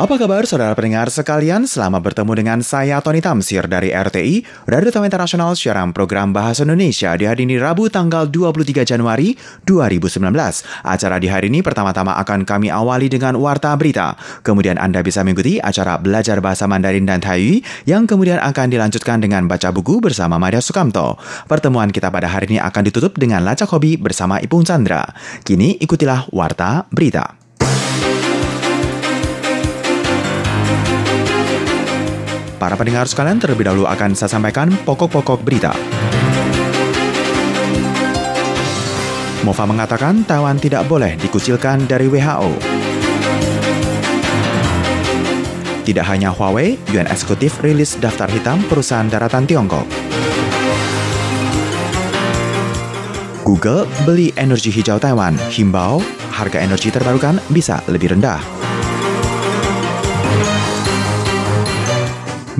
Apa kabar saudara pendengar sekalian? Selamat bertemu dengan saya Tony Tamsir dari RTI, Radio Taiwan Internasional siaran program Bahasa Indonesia di hari ini Rabu tanggal 23 Januari 2019. Acara di hari ini pertama-tama akan kami awali dengan warta berita. Kemudian Anda bisa mengikuti acara belajar bahasa Mandarin dan Taiyu yang kemudian akan dilanjutkan dengan baca buku bersama Maria Sukamto. Pertemuan kita pada hari ini akan ditutup dengan lacak hobi bersama Ipung Chandra. Kini ikutilah warta berita. Para pendengar sekalian terlebih dahulu akan saya sampaikan pokok-pokok berita. Mova mengatakan Taiwan tidak boleh dikucilkan dari WHO. Tidak hanya Huawei, UN Eksekutif rilis daftar hitam perusahaan daratan Tiongkok. Google beli energi hijau Taiwan, himbau harga energi terbarukan bisa lebih rendah.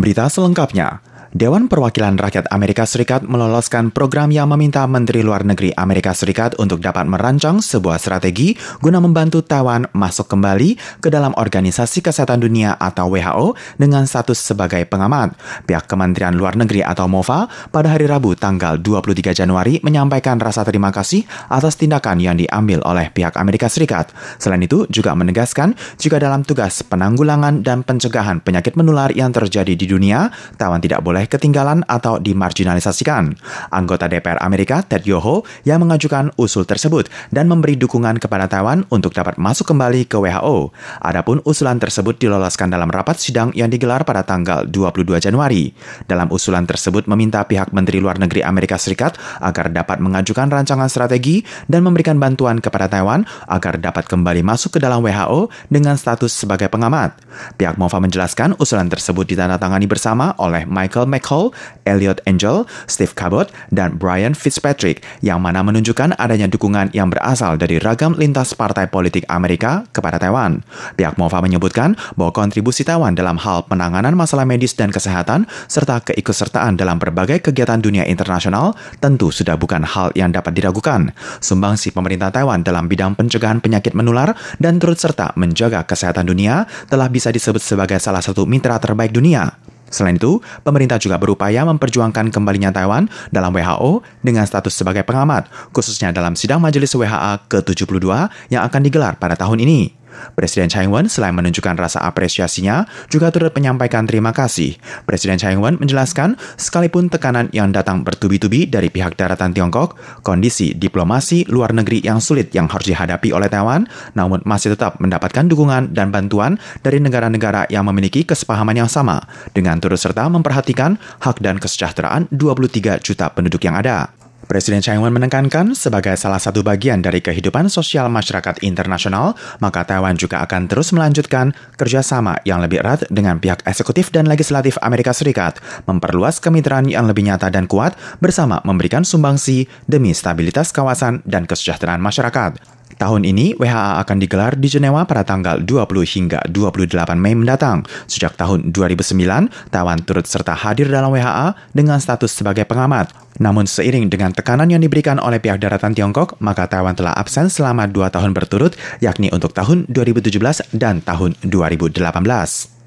Berita selengkapnya. Dewan Perwakilan Rakyat Amerika Serikat meloloskan program yang meminta Menteri Luar Negeri Amerika Serikat untuk dapat merancang sebuah strategi guna membantu Taiwan masuk kembali ke dalam Organisasi Kesehatan Dunia atau WHO dengan status sebagai pengamat. Pihak Kementerian Luar Negeri atau MOFA pada hari Rabu tanggal 23 Januari menyampaikan rasa terima kasih atas tindakan yang diambil oleh pihak Amerika Serikat. Selain itu juga menegaskan jika dalam tugas penanggulangan dan pencegahan penyakit menular yang terjadi di dunia, Taiwan tidak boleh ketinggalan atau dimarginalisasikan. Anggota DPR Amerika Ted Yoho yang mengajukan usul tersebut dan memberi dukungan kepada Taiwan untuk dapat masuk kembali ke WHO. Adapun usulan tersebut diloloskan dalam rapat sidang yang digelar pada tanggal 22 Januari. Dalam usulan tersebut meminta pihak Menteri Luar Negeri Amerika Serikat agar dapat mengajukan rancangan strategi dan memberikan bantuan kepada Taiwan agar dapat kembali masuk ke dalam WHO dengan status sebagai pengamat. Pihak MOFA menjelaskan usulan tersebut ditandatangani bersama oleh Michael McCall, Elliot Angel, Steve Cabot, dan Brian Fitzpatrick yang mana menunjukkan adanya dukungan yang berasal dari ragam lintas partai politik Amerika kepada Taiwan. Pihak MOFA menyebutkan bahwa kontribusi Taiwan dalam hal penanganan masalah medis dan kesehatan serta keikutsertaan dalam berbagai kegiatan dunia internasional tentu sudah bukan hal yang dapat diragukan. Sumbangsi pemerintah Taiwan dalam bidang pencegahan penyakit menular dan turut serta menjaga kesehatan dunia telah bisa disebut sebagai salah satu mitra terbaik dunia. Selain itu, pemerintah juga berupaya memperjuangkan kembalinya Taiwan dalam WHO dengan status sebagai pengamat, khususnya dalam sidang majelis WHA ke-72 yang akan digelar pada tahun ini. Presiden Tsai Ing-wen selain menunjukkan rasa apresiasinya, juga turut menyampaikan terima kasih. Presiden Tsai Ing-wen menjelaskan, sekalipun tekanan yang datang bertubi-tubi dari pihak daratan Tiongkok, kondisi diplomasi luar negeri yang sulit yang harus dihadapi oleh Taiwan, namun masih tetap mendapatkan dukungan dan bantuan dari negara-negara yang memiliki kesepahaman yang sama, dengan turut serta memperhatikan hak dan kesejahteraan 23 juta penduduk yang ada. Presiden Tsai Ing-wen menekankan sebagai salah satu bagian dari kehidupan sosial masyarakat internasional, maka Taiwan juga akan terus melanjutkan kerjasama yang lebih erat dengan pihak eksekutif dan legislatif Amerika Serikat, memperluas kemitraan yang lebih nyata dan kuat bersama memberikan sumbangsi demi stabilitas kawasan dan kesejahteraan masyarakat. Tahun ini, WHA akan digelar di Jenewa pada tanggal 20 hingga 28 Mei mendatang. Sejak tahun 2009, Taiwan turut serta hadir dalam WHA dengan status sebagai pengamat. Namun seiring dengan tekanan yang diberikan oleh pihak daratan Tiongkok, maka Taiwan telah absen selama dua tahun berturut, yakni untuk tahun 2017 dan tahun 2018.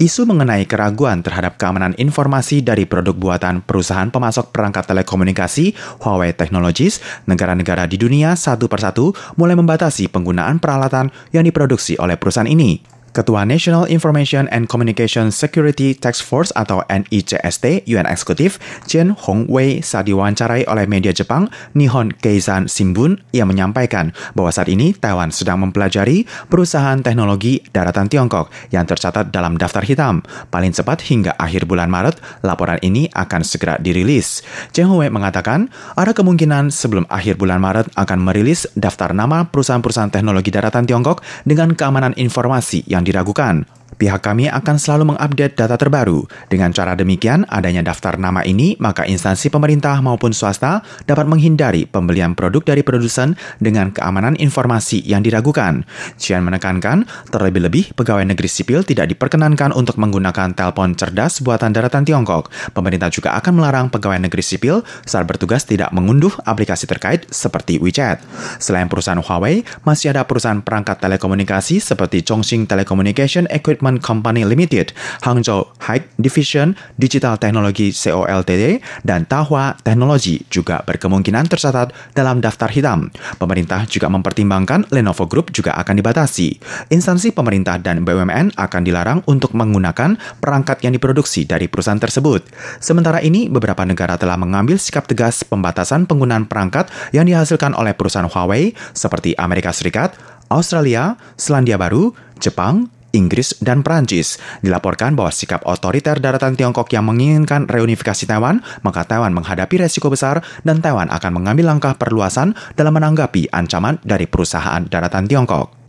Isu mengenai keraguan terhadap keamanan informasi dari produk buatan perusahaan pemasok perangkat telekomunikasi Huawei Technologies, negara-negara di dunia satu persatu mulai membatasi penggunaan peralatan yang diproduksi oleh perusahaan ini. Ketua National Information and Communication Security Task Force atau NICST UN Eksekutif Chen Hongwei saat diwawancarai oleh media Jepang Nihon Keizan Shimbun ia menyampaikan bahwa saat ini Taiwan sedang mempelajari perusahaan teknologi daratan Tiongkok yang tercatat dalam daftar hitam. Paling cepat hingga akhir bulan Maret, laporan ini akan segera dirilis. Chen Hongwei mengatakan ada kemungkinan sebelum akhir bulan Maret akan merilis daftar nama perusahaan-perusahaan teknologi daratan Tiongkok dengan keamanan informasi yang diragukan. Pihak kami akan selalu mengupdate data terbaru. Dengan cara demikian, adanya daftar nama ini, maka instansi pemerintah maupun swasta dapat menghindari pembelian produk dari produsen dengan keamanan informasi yang diragukan. Cian menekankan, terlebih-lebih pegawai negeri sipil tidak diperkenankan untuk menggunakan telepon cerdas buatan daratan Tiongkok. Pemerintah juga akan melarang pegawai negeri sipil saat bertugas tidak mengunduh aplikasi terkait seperti WeChat. Selain perusahaan Huawei, masih ada perusahaan perangkat telekomunikasi seperti Chongqing Telecommunication Equipment Company Limited, Hangzhou High Division Digital Technology Co Ltd, dan Tahua Technology juga berkemungkinan tercatat dalam daftar hitam. Pemerintah juga mempertimbangkan Lenovo Group juga akan dibatasi. Instansi pemerintah dan BUMN akan dilarang untuk menggunakan perangkat yang diproduksi dari perusahaan tersebut. Sementara ini, beberapa negara telah mengambil sikap tegas pembatasan penggunaan perangkat yang dihasilkan oleh perusahaan Huawei seperti Amerika Serikat, Australia, Selandia Baru, Jepang, Inggris, dan Prancis. Dilaporkan bahwa sikap otoriter daratan Tiongkok yang menginginkan reunifikasi Taiwan, maka Taiwan menghadapi resiko besar dan Taiwan akan mengambil langkah perluasan dalam menanggapi ancaman dari perusahaan daratan Tiongkok.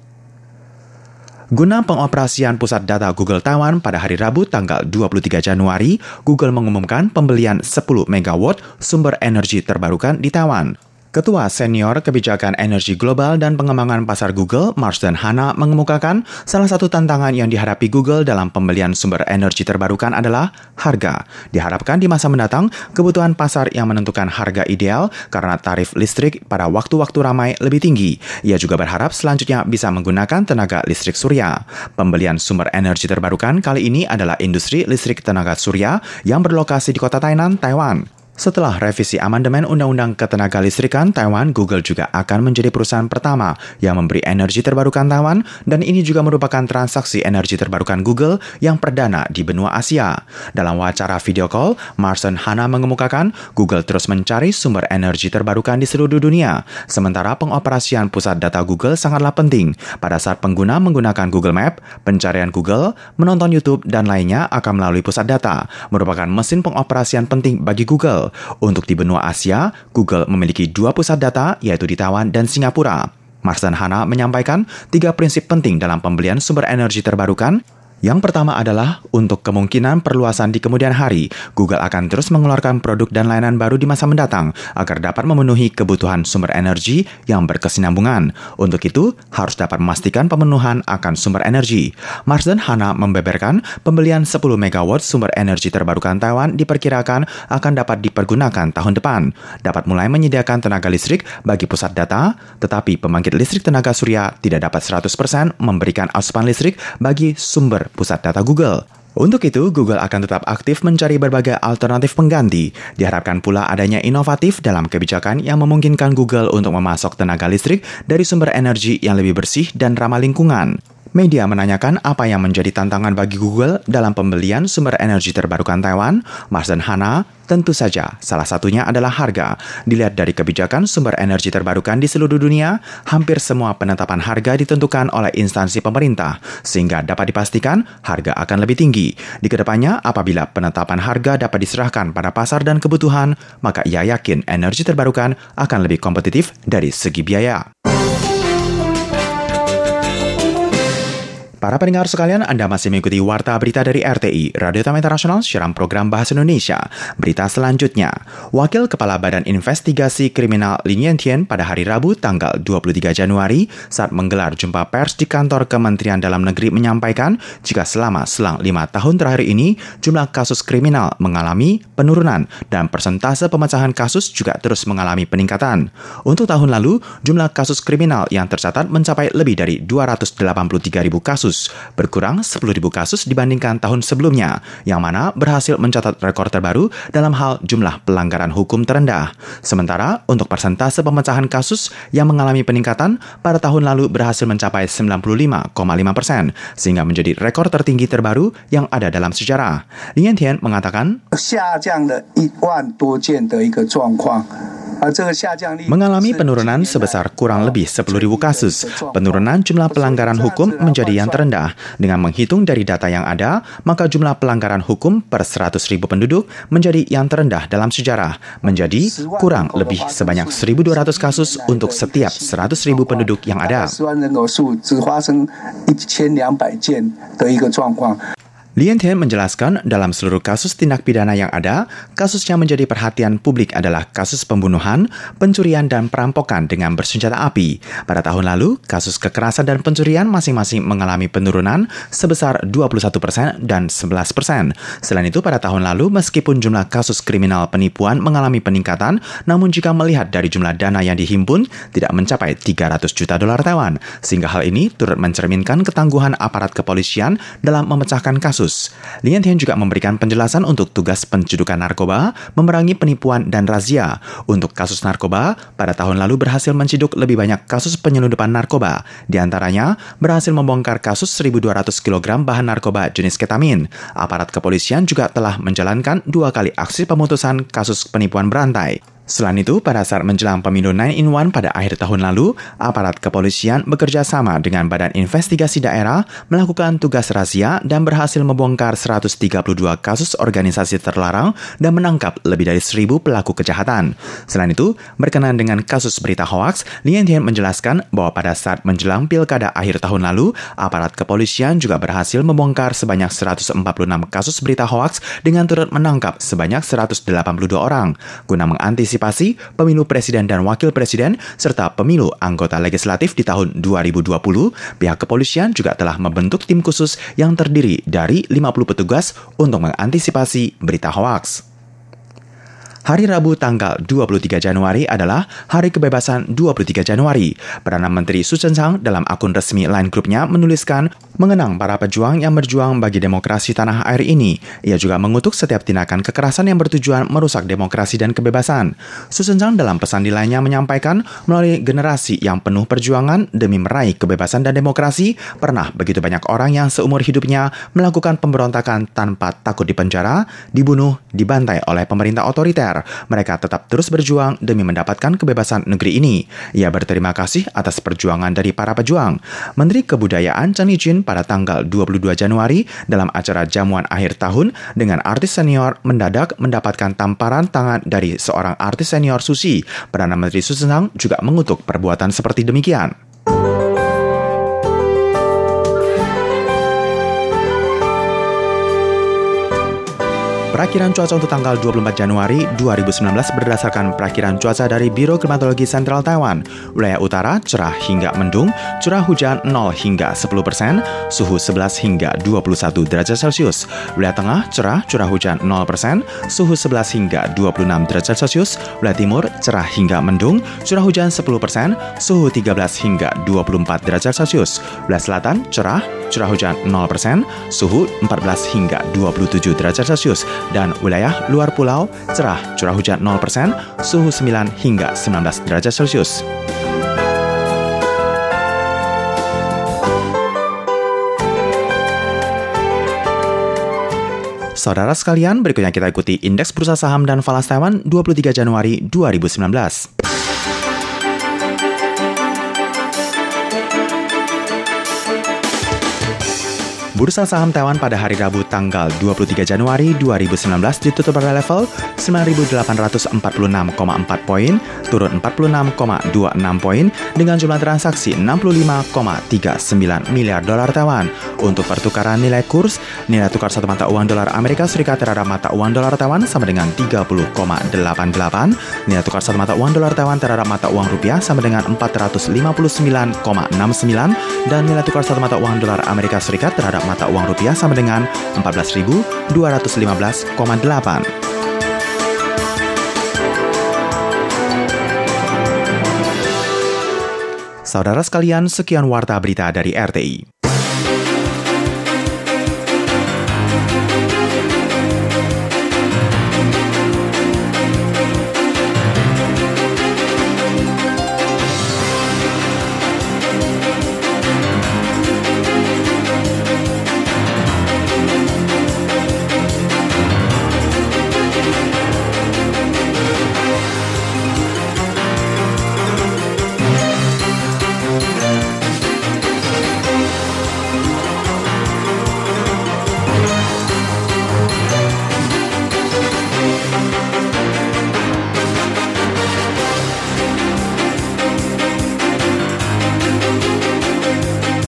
Guna pengoperasian pusat data Google Taiwan pada hari Rabu tanggal 23 Januari, Google mengumumkan pembelian 10 MW sumber energi terbarukan di Taiwan. Ketua Senior Kebijakan Energi Global dan Pengembangan Pasar Google, Marsden Hanna, mengemukakan salah satu tantangan yang dihadapi Google dalam pembelian sumber energi terbarukan adalah harga. Diharapkan di masa mendatang, kebutuhan pasar yang menentukan harga ideal karena tarif listrik pada waktu-waktu ramai lebih tinggi. Ia juga berharap selanjutnya bisa menggunakan tenaga listrik surya. Pembelian sumber energi terbarukan kali ini adalah industri listrik tenaga surya yang berlokasi di kota Tainan, Taiwan. Setelah revisi amandemen Undang-Undang Ketenagalistrikan Taiwan, Google juga akan menjadi perusahaan pertama yang memberi energi terbarukan Taiwan dan ini juga merupakan transaksi energi terbarukan Google yang perdana di benua Asia. Dalam wawancara video call, Marson Hana mengemukakan Google terus mencari sumber energi terbarukan di seluruh dunia, sementara pengoperasian pusat data Google sangatlah penting pada saat pengguna menggunakan Google Map, pencarian Google, menonton YouTube, dan lainnya akan melalui pusat data, merupakan mesin pengoperasian penting bagi Google. Untuk di benua Asia, Google memiliki dua pusat data, yaitu di Taiwan dan Singapura. Marsden Hana menyampaikan tiga prinsip penting dalam pembelian sumber energi terbarukan, yang pertama adalah untuk kemungkinan perluasan di kemudian hari, Google akan terus mengeluarkan produk dan layanan baru di masa mendatang agar dapat memenuhi kebutuhan sumber energi yang berkesinambungan. Untuk itu, harus dapat memastikan pemenuhan akan sumber energi. Marsden Hana membeberkan pembelian 10 MW sumber energi terbarukan Taiwan diperkirakan akan dapat dipergunakan tahun depan. Dapat mulai menyediakan tenaga listrik bagi pusat data, tetapi pembangkit listrik tenaga surya tidak dapat 100% memberikan asupan listrik bagi sumber pusat data Google. Untuk itu, Google akan tetap aktif mencari berbagai alternatif pengganti. Diharapkan pula adanya inovatif dalam kebijakan yang memungkinkan Google untuk memasok tenaga listrik dari sumber energi yang lebih bersih dan ramah lingkungan. Media menanyakan apa yang menjadi tantangan bagi Google dalam pembelian sumber energi terbarukan Taiwan. Marsden Hana, tentu saja salah satunya adalah harga. Dilihat dari kebijakan sumber energi terbarukan di seluruh dunia, hampir semua penetapan harga ditentukan oleh instansi pemerintah, sehingga dapat dipastikan harga akan lebih tinggi. Di ke depannya, apabila penetapan harga dapat diserahkan pada pasar dan kebutuhan, maka ia yakin energi terbarukan akan lebih kompetitif dari segi biaya. Para pendengar sekalian, Anda masih mengikuti Warta Berita dari RTI, Radio Tama Internasional, siaran program Bahasa Indonesia. Berita selanjutnya, Wakil Kepala Badan Investigasi Kriminal Lin Yantian pada hari Rabu tanggal 23 Januari saat menggelar jumpa pers di kantor Kementerian Dalam Negeri menyampaikan jika selama selang lima tahun terakhir ini, jumlah kasus kriminal mengalami penurunan dan persentase pemecahan kasus juga terus mengalami peningkatan. Untuk tahun lalu, jumlah kasus kriminal yang tercatat mencapai lebih dari 283 ribu kasus kasus, berkurang 10.000 kasus dibandingkan tahun sebelumnya, yang mana berhasil mencatat rekor terbaru dalam hal jumlah pelanggaran hukum terendah. Sementara untuk persentase pemecahan kasus yang mengalami peningkatan pada tahun lalu berhasil mencapai 95,5 persen, sehingga menjadi rekor tertinggi terbaru yang ada dalam sejarah. Lin Tian mengatakan, mengalami penurunan sebesar kurang lebih 10.000 kasus. Penurunan jumlah pelanggaran hukum menjadi yang terendah. Dengan menghitung dari data yang ada, maka jumlah pelanggaran hukum per 100.000 penduduk menjadi yang terendah dalam sejarah, menjadi kurang lebih sebanyak 1.200 kasus untuk setiap 100.000 penduduk yang ada. Lien Tian menjelaskan dalam seluruh kasus tindak pidana yang ada, kasus yang menjadi perhatian publik adalah kasus pembunuhan, pencurian, dan perampokan dengan bersenjata api. Pada tahun lalu, kasus kekerasan dan pencurian masing-masing mengalami penurunan sebesar 21% persen dan 11%. persen. Selain itu, pada tahun lalu, meskipun jumlah kasus kriminal penipuan mengalami peningkatan, namun jika melihat dari jumlah dana yang dihimpun, tidak mencapai 300 juta dolar Taiwan. Sehingga hal ini turut mencerminkan ketangguhan aparat kepolisian dalam memecahkan kasus kasus. Lian Tian juga memberikan penjelasan untuk tugas pencedukan narkoba, memerangi penipuan dan razia. Untuk kasus narkoba, pada tahun lalu berhasil menciduk lebih banyak kasus penyelundupan narkoba. Di antaranya, berhasil membongkar kasus 1.200 kg bahan narkoba jenis ketamin. Aparat kepolisian juga telah menjalankan dua kali aksi pemutusan kasus penipuan berantai. Selain itu, pada saat menjelang pemilu 9-in-1 pada akhir tahun lalu, aparat kepolisian bekerja sama dengan Badan Investigasi Daerah melakukan tugas razia dan berhasil membongkar 132 kasus organisasi terlarang dan menangkap lebih dari 1.000 pelaku kejahatan. Selain itu, berkenaan dengan kasus berita hoaks, Lian Tian menjelaskan bahwa pada saat menjelang pilkada akhir tahun lalu, aparat kepolisian juga berhasil membongkar sebanyak 146 kasus berita hoaks dengan turut menangkap sebanyak 182 orang guna mengantisipasi partisipasi pemilu presiden dan wakil presiden serta pemilu anggota legislatif di tahun 2020, pihak kepolisian juga telah membentuk tim khusus yang terdiri dari 50 petugas untuk mengantisipasi berita hoaks. Hari Rabu tanggal 23 Januari adalah Hari Kebebasan 23 Januari. Perdana Menteri Su Chen-sang dalam akun resmi Line Groupnya menuliskan mengenang para pejuang yang berjuang bagi demokrasi tanah air ini. Ia juga mengutuk setiap tindakan kekerasan yang bertujuan merusak demokrasi dan kebebasan. Su Chen-sang dalam pesan di lainnya menyampaikan melalui generasi yang penuh perjuangan demi meraih kebebasan dan demokrasi, pernah begitu banyak orang yang seumur hidupnya melakukan pemberontakan tanpa takut dipenjara, dibunuh, dibantai oleh pemerintah otoriter mereka tetap terus berjuang demi mendapatkan kebebasan negeri ini. Ia berterima kasih atas perjuangan dari para pejuang. Menteri Kebudayaan Chen Ijin pada tanggal 22 Januari dalam acara jamuan akhir tahun dengan artis senior mendadak mendapatkan tamparan tangan dari seorang artis senior Susi. Perdana Menteri Susenang juga mengutuk perbuatan seperti demikian. Perakiran cuaca untuk tanggal 24 Januari 2019 berdasarkan perakiran cuaca dari Biro Klimatologi Sentral Taiwan. Wilayah utara cerah hingga mendung, curah hujan 0 hingga 10 persen, suhu 11 hingga 21 derajat Celcius. Wilayah tengah cerah, curah hujan 0 persen, suhu 11 hingga 26 derajat Celcius. Wilayah timur cerah hingga mendung, curah hujan 10 persen, suhu 13 hingga 24 derajat Celcius. Wilayah selatan cerah, curah hujan 0%, suhu 14 hingga 27 derajat Celcius, dan wilayah luar pulau cerah, curah hujan 0%, suhu 9 hingga 19 derajat Celcius. Saudara sekalian, berikutnya kita ikuti Indeks Bursa Saham dan Falas Taiwan 23 Januari 2019. Bursa saham Taiwan pada hari Rabu tanggal 23 Januari 2019 ditutup pada level 9.846,4 poin, turun 46,26 poin dengan jumlah transaksi 65,39 miliar dolar Taiwan. Untuk pertukaran nilai kurs, nilai tukar satu mata uang dolar Amerika Serikat terhadap mata uang dolar Taiwan sama dengan 30,88, nilai tukar satu mata uang dolar Taiwan terhadap mata uang rupiah sama dengan 459,69 dan nilai tukar satu mata uang dolar Amerika Serikat terhadap mata uang rupiah sama dengan 14.215,8. Saudara sekalian, sekian warta berita dari RTI.